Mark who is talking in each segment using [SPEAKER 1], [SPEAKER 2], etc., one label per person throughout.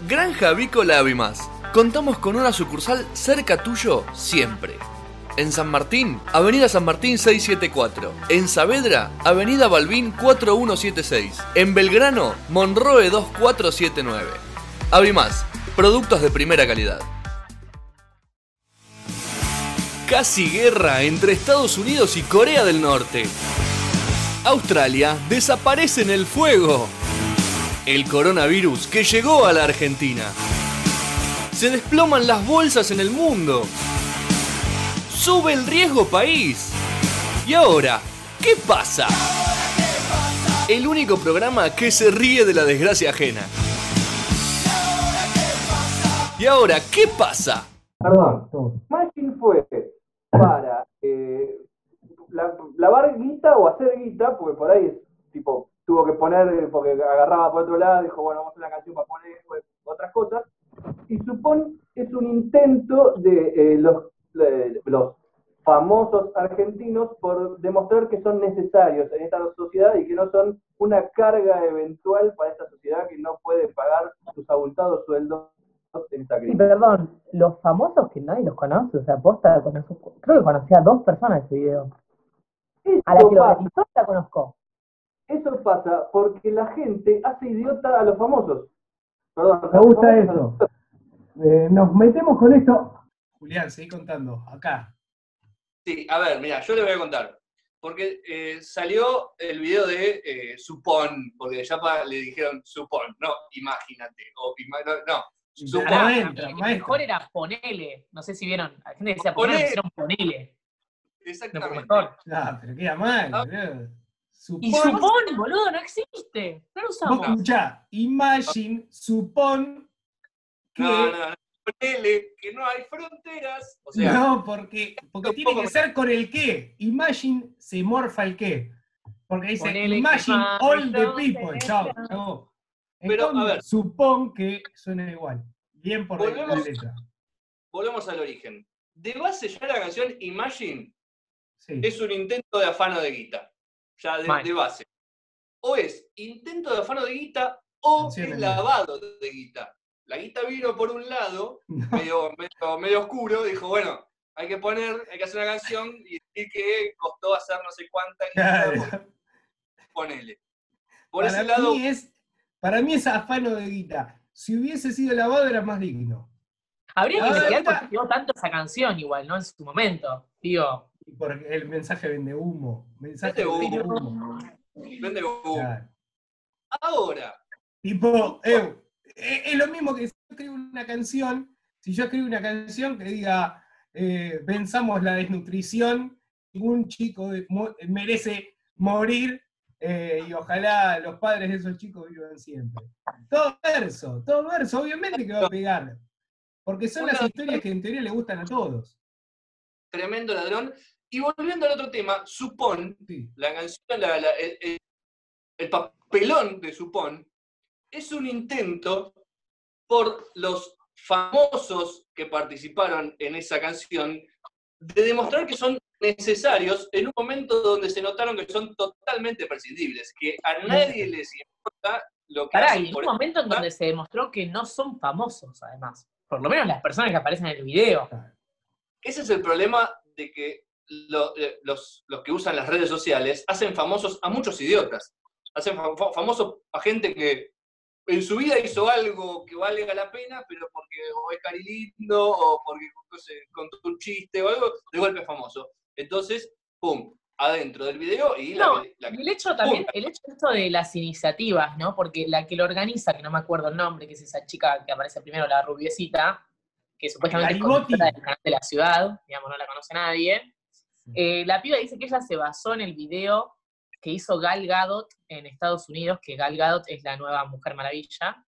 [SPEAKER 1] Granja Avícola Avimás. Contamos con una sucursal cerca tuyo siempre. En San Martín, Avenida San Martín 674. En Saavedra, Avenida Balbín 4176. En Belgrano, Monroe 2479. Avimás, productos de primera calidad. Casi guerra entre Estados Unidos y Corea del Norte. Australia desaparece en el fuego. El coronavirus que llegó a la Argentina. Se desploman las bolsas en el mundo. Sube el riesgo país. Y ahora, ¿qué pasa? El único programa que se ríe de la desgracia ajena. ¿Y ahora qué pasa?
[SPEAKER 2] Perdón, Machine fue para eh, la- lavar guita o hacer guita, porque por ahí tipo tuvo que poner, porque agarraba por otro lado, dijo, bueno, vamos a hacer una canción para poner pues, otras cosas. Y Supón es un intento de eh, los, de los famosos argentinos por demostrar que son necesarios en esta sociedad y que no son una carga eventual para esta sociedad que no puede pagar sus abultados sueldos en esta
[SPEAKER 3] Sí,
[SPEAKER 2] crisis.
[SPEAKER 3] perdón, los famosos que nadie los conoce, o sea, posta, conozco- creo que conocí a dos personas ese video. A la que lo
[SPEAKER 2] pasa.
[SPEAKER 3] la conozco.
[SPEAKER 2] Eso pasa porque la gente hace idiota a los famosos. Perdón,
[SPEAKER 4] Me gusta eso. Eh, nos metemos con esto. Julián, seguí contando. Acá.
[SPEAKER 1] Sí, a ver, mira, yo le voy a contar. Porque eh, salió el video de eh, Supón, porque ya pa- le dijeron Supón, no, imagínate. O ima- no, no, Supón.
[SPEAKER 5] Mejor era ponele. No sé si vieron. La gente decía ponele,
[SPEAKER 1] Ponele. Exactamente.
[SPEAKER 4] Ah, pero queda mal,
[SPEAKER 1] Ah.
[SPEAKER 4] Boludo.
[SPEAKER 5] Y
[SPEAKER 4] Supón,
[SPEAKER 5] supón, boludo, no existe. No lo
[SPEAKER 4] vos
[SPEAKER 5] usamos.
[SPEAKER 4] escuchá, imagine, supón que.
[SPEAKER 1] No, no, no. Ponele que no hay fronteras. O sea,
[SPEAKER 4] no, porque, porque tiene que ser con el qué. Imagine se morfa el qué. Porque dice
[SPEAKER 5] Ponele
[SPEAKER 4] imagine all the people. Chao, chao.
[SPEAKER 1] Pero, a ver.
[SPEAKER 4] supón que suena igual. Bien por la- la
[SPEAKER 1] Volvemos-
[SPEAKER 4] letra.
[SPEAKER 1] volvemos al origen. De base ya la canción Imagine
[SPEAKER 4] Sí.
[SPEAKER 1] es un intento de afano de guita. Ya de, base. O es intento de afano de guita o es lavado de guita. La guita vino por un lado, medio, medio, medio oscuro, dijo, bueno, hay que poner, hay que hacer una canción y decir que costó hacer no sé cuánta guita,
[SPEAKER 4] Claro.
[SPEAKER 1] ponele. Por
[SPEAKER 4] para,
[SPEAKER 1] ese lado,
[SPEAKER 4] mí es, para mí es afano de guita. Si hubiese sido lavado era más digno.
[SPEAKER 5] Habría que pegó tanto esa canción, igual, ¿no? En su momento. Digo,
[SPEAKER 4] Porque el mensaje vende humo. Mensaje
[SPEAKER 1] Vende humo.
[SPEAKER 4] humo.
[SPEAKER 1] vende humo.
[SPEAKER 4] Claro.
[SPEAKER 1] Ahora,
[SPEAKER 4] Tipo, eh, eh, es lo mismo que si yo escribo una canción, si yo escribo una canción que diga, eh, pensamos la desnutrición, ningún chico merece morir eh, y ojalá los padres de esos chicos vivan siempre. Todo verso, todo verso, obviamente que va a pegar. Porque son las historias que en teoría le gustan a todos.
[SPEAKER 1] tremendo ladrón. Y volviendo al otro tema, Supón,
[SPEAKER 4] Sí.
[SPEAKER 1] la canción, la- la- el, el- el papelón de Supón, es un intento por los famosos que participaron en esa canción de demostrar que son necesarios en un momento donde se notaron que son totalmente prescindibles, que a nadie les importa lo que
[SPEAKER 5] pará,
[SPEAKER 1] hacen
[SPEAKER 5] y en un momento en donde se demostró que no son famosos, además. Por lo menos las personas que aparecen en el video.
[SPEAKER 1] Ese es el problema de que lo- eh, los, los que usan las redes sociales hacen famosos a muchos idiotas. Hacen fa- fa- famosos a gente que en su vida hizo algo que valga la pena, pero porque o es cari lindo o porque no sé, contó un chiste o algo, de golpe es famoso. Entonces, pum, adentro del video y la,
[SPEAKER 5] No,
[SPEAKER 1] la-
[SPEAKER 5] y el hecho también, el hecho esto de las iniciativas, ¿no? Porque la que lo organiza, que no me acuerdo el nombre, que es esa chica que aparece primero, la rubiecita, que supuestamente es de la ciudad, digamos, no la conoce nadie. Eh, la piba dice que ella se basó en el video que hizo Gal Gadot en Estados Unidos, que Gal Gadot es la nueva Mujer Maravilla.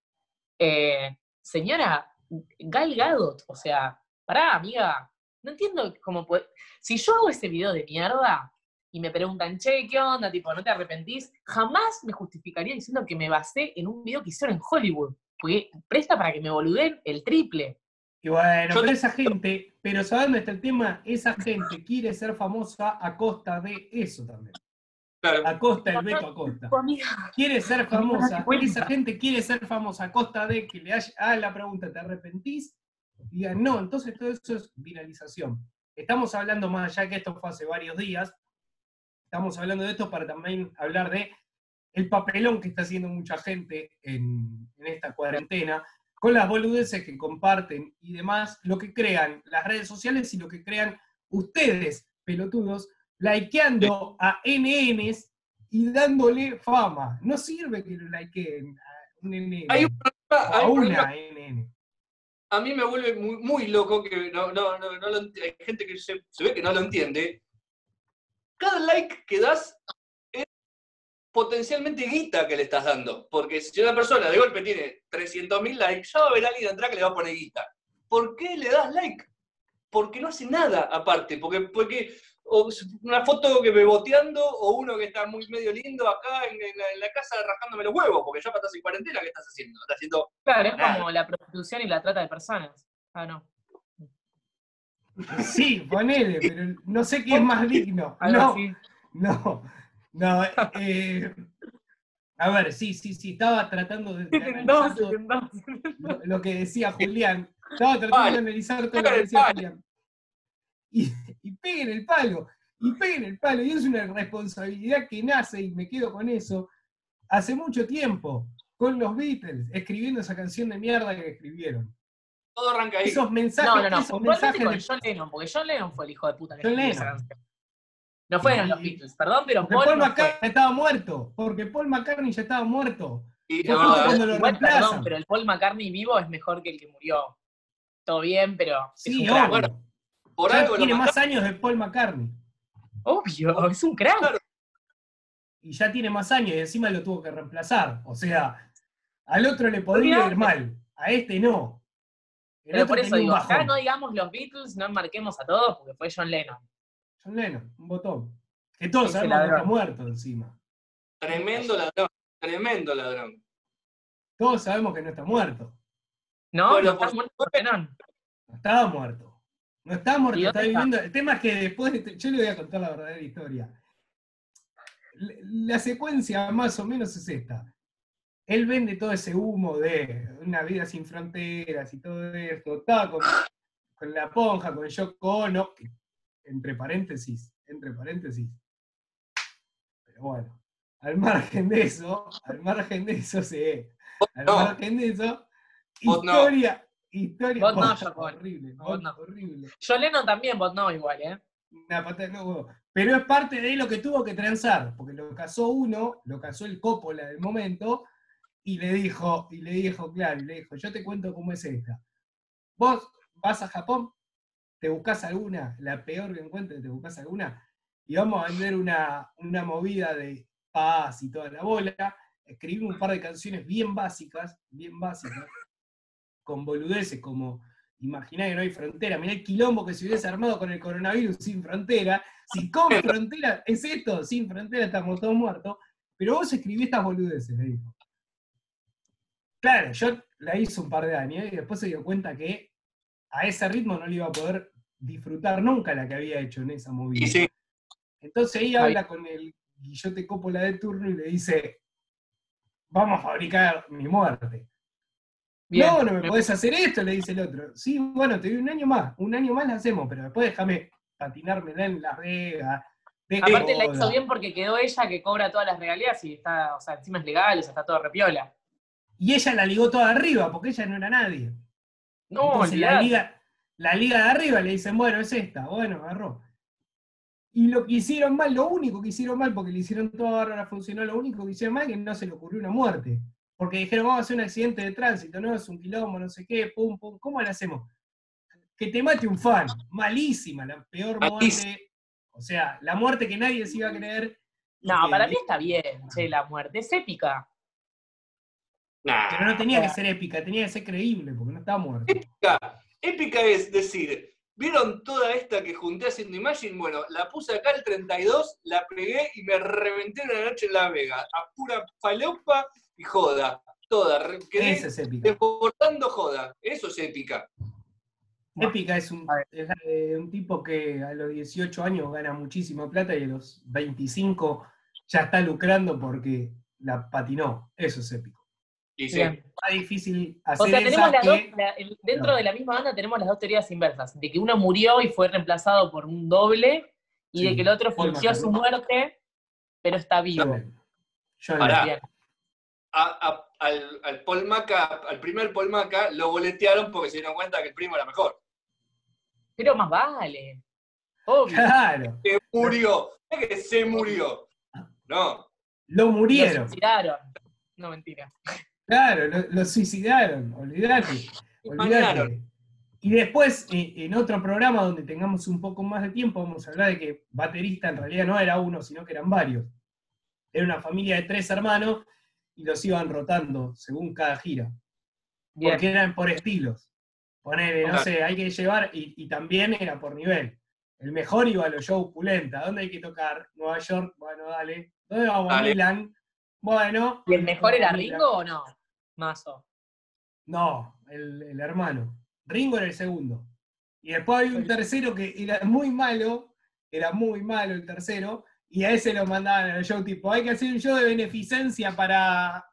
[SPEAKER 5] Eh, señora, Gal Gadot, o sea, pará, amiga, no entiendo cómo puede... Si yo hago ese video de mierda y me preguntan, che, ¿qué onda? Tipo, ¿no te arrepentís? Jamás me justificaría diciendo que me basé en un video que hicieron en Hollywood, porque presta para que me boluden el triple.
[SPEAKER 4] Y bueno,
[SPEAKER 1] Yo
[SPEAKER 4] pero
[SPEAKER 1] te-
[SPEAKER 4] esa gente, pero sabiendo este tema, esa gente quiere ser famosa a costa de eso también.
[SPEAKER 1] Claro.
[SPEAKER 4] Acosta, el Beto Acosta. Quiere ser famosa. Esa gente quiere ser famosa a costa de que le haya, haga la pregunta, ¿te arrepentís? Y digan, no, entonces todo eso es viralización. Estamos hablando más allá que esto fue hace varios días. Estamos hablando de esto para también hablar de el papelón que está haciendo mucha gente en, en esta cuarentena, con las boludeces que comparten y demás, lo que crean las redes sociales y lo que crean ustedes, pelotudos, likeando a NNs y dándole fama. No sirve que lo likeen a un NN.
[SPEAKER 1] Hay un problema, hay
[SPEAKER 4] a
[SPEAKER 1] un
[SPEAKER 4] una
[SPEAKER 1] problema.
[SPEAKER 4] NN.
[SPEAKER 1] A mí me vuelve muy, muy loco que no, no, no, no lo hay gente que se, se ve que no lo entiende. Cada like que das potencialmente guita que le estás dando. Porque si una persona de golpe tiene 300.000 likes, ya va a haber alguien atrás que le va a poner guita. ¿Por qué le das like? Porque no hace nada aparte. Porque, porque o una foto que me boteando o uno que está muy medio lindo acá en, en la, en la casa rajándome los huevos, porque ya estás en cuarentena, ¿qué estás haciendo? Estás haciendo
[SPEAKER 5] Claro, es como la prostitución y la trata de personas. Ah, no.
[SPEAKER 4] Sí, ponele, pero no sé qué es más digno. No, no, no. eh, a ver, sí, sí, sí, estaba tratando de, de analizar todo lo, lo que decía Julián. Estaba tratando de analizar todo lo que decía. Julián. Y, y peguen el palo, y peguen el palo, y es una responsabilidad que nace, y me quedo con eso, hace mucho tiempo, con los Beatles, escribiendo esa canción de mierda que escribieron.
[SPEAKER 1] todo arranca ahí.
[SPEAKER 4] Esos mensajes,
[SPEAKER 5] No, no, no,
[SPEAKER 4] esos mensajes
[SPEAKER 5] con
[SPEAKER 4] de-
[SPEAKER 5] John Lennon, porque John Lennon fue el hijo de puta que
[SPEAKER 4] John
[SPEAKER 5] escribió esa canción. No fueron
[SPEAKER 4] Y-
[SPEAKER 5] los Beatles, perdón, pero
[SPEAKER 4] Porque
[SPEAKER 5] Paul,
[SPEAKER 4] Paul
[SPEAKER 5] no fue.
[SPEAKER 4] McCartney estaba muerto, porque Paul McCartney ya estaba muerto.
[SPEAKER 1] Y, no, no,
[SPEAKER 4] cuando lo
[SPEAKER 5] Igual, perdón, pero el Paul McCartney vivo es mejor que el que murió. Todo bien, pero es
[SPEAKER 4] Sí,
[SPEAKER 5] un
[SPEAKER 4] obvio.
[SPEAKER 1] Por algo lo
[SPEAKER 4] tiene más años de Paul McCartney.
[SPEAKER 5] Obvio, es un crack.
[SPEAKER 1] Claro.
[SPEAKER 4] Y ya tiene más años y encima lo tuvo que reemplazar. O sea, al otro le podría ir mal, a este no. El
[SPEAKER 5] Pero por eso
[SPEAKER 4] un
[SPEAKER 5] digo, acá no digamos los Beatles, no marquemos a todos, porque fue John Lennon.
[SPEAKER 4] John Lennon, un botón. Que todos sabemos que está muerto encima.
[SPEAKER 1] Tremendo ladrón. Tremendo ladrón.
[SPEAKER 4] Todos sabemos que no está muerto.
[SPEAKER 5] No,
[SPEAKER 1] Bueno,
[SPEAKER 5] no está
[SPEAKER 1] por
[SPEAKER 5] muerto. Lennon.
[SPEAKER 4] No estaba muerto. No está muerto,
[SPEAKER 5] ¿Y
[SPEAKER 4] está
[SPEAKER 5] dónde está?
[SPEAKER 4] viviendo. El tema es que después, de este- yo le voy a contar la verdadera historia. La, la secuencia más o menos es esta. Él vende todo ese humo de una vida sin fronteras y todo esto. Estaba con, con la ponja, con Yoko Ono, que, entre paréntesis, entre paréntesis. Pero bueno, al margen de eso, al margen de eso, sí. Al
[SPEAKER 1] no.
[SPEAKER 4] margen de eso,
[SPEAKER 1] no.
[SPEAKER 4] historia, historia
[SPEAKER 5] no,
[SPEAKER 4] horrible, horrible.
[SPEAKER 5] John Lennon también, vos no, igual, ¿eh?
[SPEAKER 4] Una. Pero es parte de lo que tuvo que transar, porque lo casó uno, lo casó el Coppola del momento, y le dijo, y le dijo, claro, y le dijo, yo te cuento cómo es esta. Vos vas a Japón, te buscas alguna, la peor que encuentres, te buscas alguna, y vamos a vender una, una movida de paz y toda la bola. Escribimos un par de canciones bien básicas, bien básicas, con boludeces como Imaginá que no hay frontera. Mirá el quilombo que se hubiese armado con el coronavirus sin frontera. Si con frontera es esto, sin frontera estamos todos muertos. Pero vos escribí estas boludeces, le dijo. Claro, yo la hice un par de años y después se dio cuenta que a ese ritmo no le iba a poder disfrutar nunca la que había hecho en esa movida.
[SPEAKER 1] Y sí,
[SPEAKER 4] Entonces ahí habla con el Guillote Coppola de turno y le dice, vamos a fabricar mi muerte.
[SPEAKER 5] Bien.
[SPEAKER 4] No, no me podés hacer esto, le dice el otro. Sí, bueno, te doy un año más, un año más la hacemos, pero después déjame patinármela en Las Vegas. deja
[SPEAKER 5] Aparte la hizo bien porque quedó ella que cobra todas las regalías y está, o sea, encima es legal, o sea, está todo repiola.
[SPEAKER 4] Y ella la ligó toda arriba, porque ella no era nadie.
[SPEAKER 5] No,
[SPEAKER 4] Entonces la liga, la liga de arriba le dicen, bueno, es esta, bueno, agarró. Y lo que hicieron mal, lo único que hicieron mal, porque le hicieron todo ahora funcionó, lo único que hicieron mal es que no se le ocurrió una muerte. Porque dijeron, vamos a hacer un accidente de tránsito, no, es un quilombo, no sé qué, pum, pum, ¿cómo le hacemos? Que te mate un fan, malísima, la peor
[SPEAKER 1] Malísima.
[SPEAKER 4] muerte. O sea, la muerte que nadie se iba a creer.
[SPEAKER 5] No,
[SPEAKER 4] que-
[SPEAKER 5] para mí está bien, che, la muerte. Es épica.
[SPEAKER 1] Nah.
[SPEAKER 4] Pero no tenía que ser épica, tenía que ser creíble, porque no estaba muerto.
[SPEAKER 1] Épica. Épica es decir, ¿vieron toda esta que junté haciendo Imagine? Bueno, la puse acá el 32, la pegué y me reventé una noche en La Vega. A pura falopa y joda. Toda. Quedé
[SPEAKER 4] Esa es épica.
[SPEAKER 1] desbordando joda. Eso es épica.
[SPEAKER 4] Épica es un, es, un tipo que a los 18 años gana muchísima plata y a los 25 ya está lucrando porque la patinó. Eso es épico.
[SPEAKER 1] Y sí.
[SPEAKER 4] Más difícil
[SPEAKER 5] O
[SPEAKER 4] hacer
[SPEAKER 5] sea, tenemos
[SPEAKER 4] esa
[SPEAKER 5] las dos,
[SPEAKER 4] que...
[SPEAKER 5] la- el- dentro
[SPEAKER 4] No.
[SPEAKER 5] de la misma banda tenemos las dos teorías inversas, de que uno murió y fue reemplazado por un doble, y
[SPEAKER 4] Sí,
[SPEAKER 5] de que el otro fingió su muerte, pero está vivo.
[SPEAKER 4] Yo no-
[SPEAKER 1] Pará. A- a- al, al Paul Maca, al primer Paul Maca, lo boletearon porque se dieron cuenta que el primo era mejor.
[SPEAKER 5] Pero más vale. Obvio.
[SPEAKER 4] Claro,
[SPEAKER 1] Se murió. No es que se murió. No.
[SPEAKER 4] lo
[SPEAKER 5] Lo
[SPEAKER 4] murieron.
[SPEAKER 5] suicidaron. No, mentira.
[SPEAKER 4] Claro, lo, lo suicidaron, olvídate,
[SPEAKER 1] Mañana.
[SPEAKER 4] olvídate. Y después, eh, en otro programa donde tengamos un poco más de tiempo, vamos a hablar de que baterista en realidad no era uno, sino que eran varios. Era una familia de tres hermanos y los iban rotando según cada gira.
[SPEAKER 5] Bien.
[SPEAKER 4] Porque eran por estilos. Ponele, no sé, hay que llevar, y, y también era por nivel. El mejor iba a los shows pulenta. ¿Dónde hay que tocar? Nueva York, bueno, dale. ¿Dónde vamos?
[SPEAKER 1] Dale.
[SPEAKER 4] Milan. Bueno.
[SPEAKER 5] ¿Y el mejor era. Ringo o no? Mazo.
[SPEAKER 4] No, el, el hermano. Ringo era el segundo. Y después hay un tercero que era muy malo, era muy malo el tercero, y a ese lo mandaban al show tipo, hay que hacer un show de beneficencia para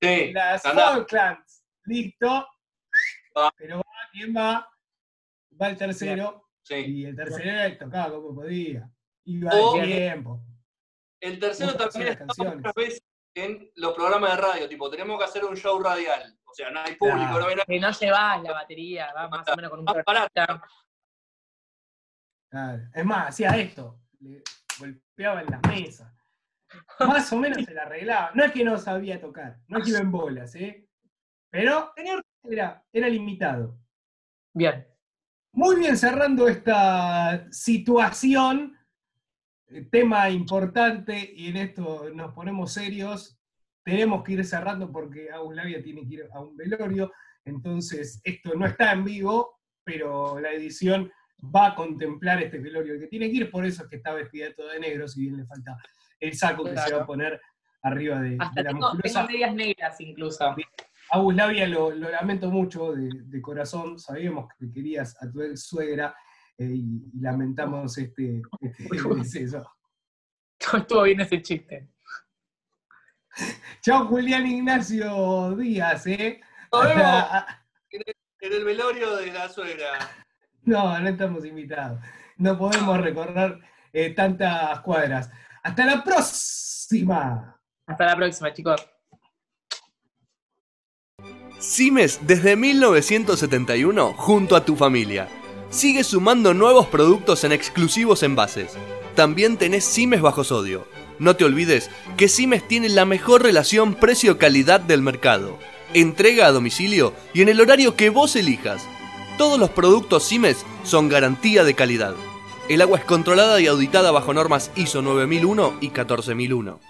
[SPEAKER 1] Sí.
[SPEAKER 4] las. Falklands. Listo.
[SPEAKER 1] Va.
[SPEAKER 4] Pero va, ¿quién va? Va el tercero,
[SPEAKER 1] Sí.
[SPEAKER 4] y el tercero tocaba como podía. Iba
[SPEAKER 1] O-
[SPEAKER 4] al tiempo.
[SPEAKER 1] El tercero también estaba veces en los programas de radio, tipo, tenemos que hacer un show radial. O sea, no hay público,
[SPEAKER 4] Claro.
[SPEAKER 1] no hay nada.
[SPEAKER 5] Que no llevas la batería, va más o menos con un
[SPEAKER 1] Más barato.
[SPEAKER 5] cronista.
[SPEAKER 4] Claro. Es más, hacía esto, le golpeaba en las mesas. Más o menos se la arreglaba. No es que no sabía tocar, no es que iba en bolas, ¿eh? Pero era, era limitado.
[SPEAKER 5] Bien.
[SPEAKER 4] Muy bien, cerrando esta situación, tema importante, y en esto nos ponemos serios, tenemos que ir cerrando porque Aulavia tiene que ir a un velorio, entonces esto no está en vivo, pero la edición va a contemplar este velorio que tiene que ir, por eso es que está vestida todo de negro, si bien le falta el saco que se va a poner arriba de,
[SPEAKER 5] Hasta
[SPEAKER 4] de la
[SPEAKER 5] tengo, tengo medias negras incluso.
[SPEAKER 4] Agus Labia, lo, lo lamento mucho de, de corazón, sabíamos que querías a tu ex suegra eh, y, y lamentamos este, este deceso.
[SPEAKER 5] Estuvo bien ese chiste.
[SPEAKER 4] Chao Julián Ignacio Díaz, ¿eh?
[SPEAKER 1] Nos vemos en el velorio de la suegra.
[SPEAKER 4] No, no estamos invitados. No podemos recorrer eh, tantas cuadras. Hasta la próxima.
[SPEAKER 5] Hasta la próxima, chicos.
[SPEAKER 1] Cimes desde 1971 junto a tu familia. Sigue sumando nuevos productos en exclusivos envases. También tenés Cimes bajo sodio. No te olvides que Cimes tiene la mejor relación precio-calidad del mercado. Entrega a domicilio y en el horario que vos elijas. Todos los productos Cimes son garantía de calidad. El agua es controlada y auditada bajo normas ISO 9001 y 14001.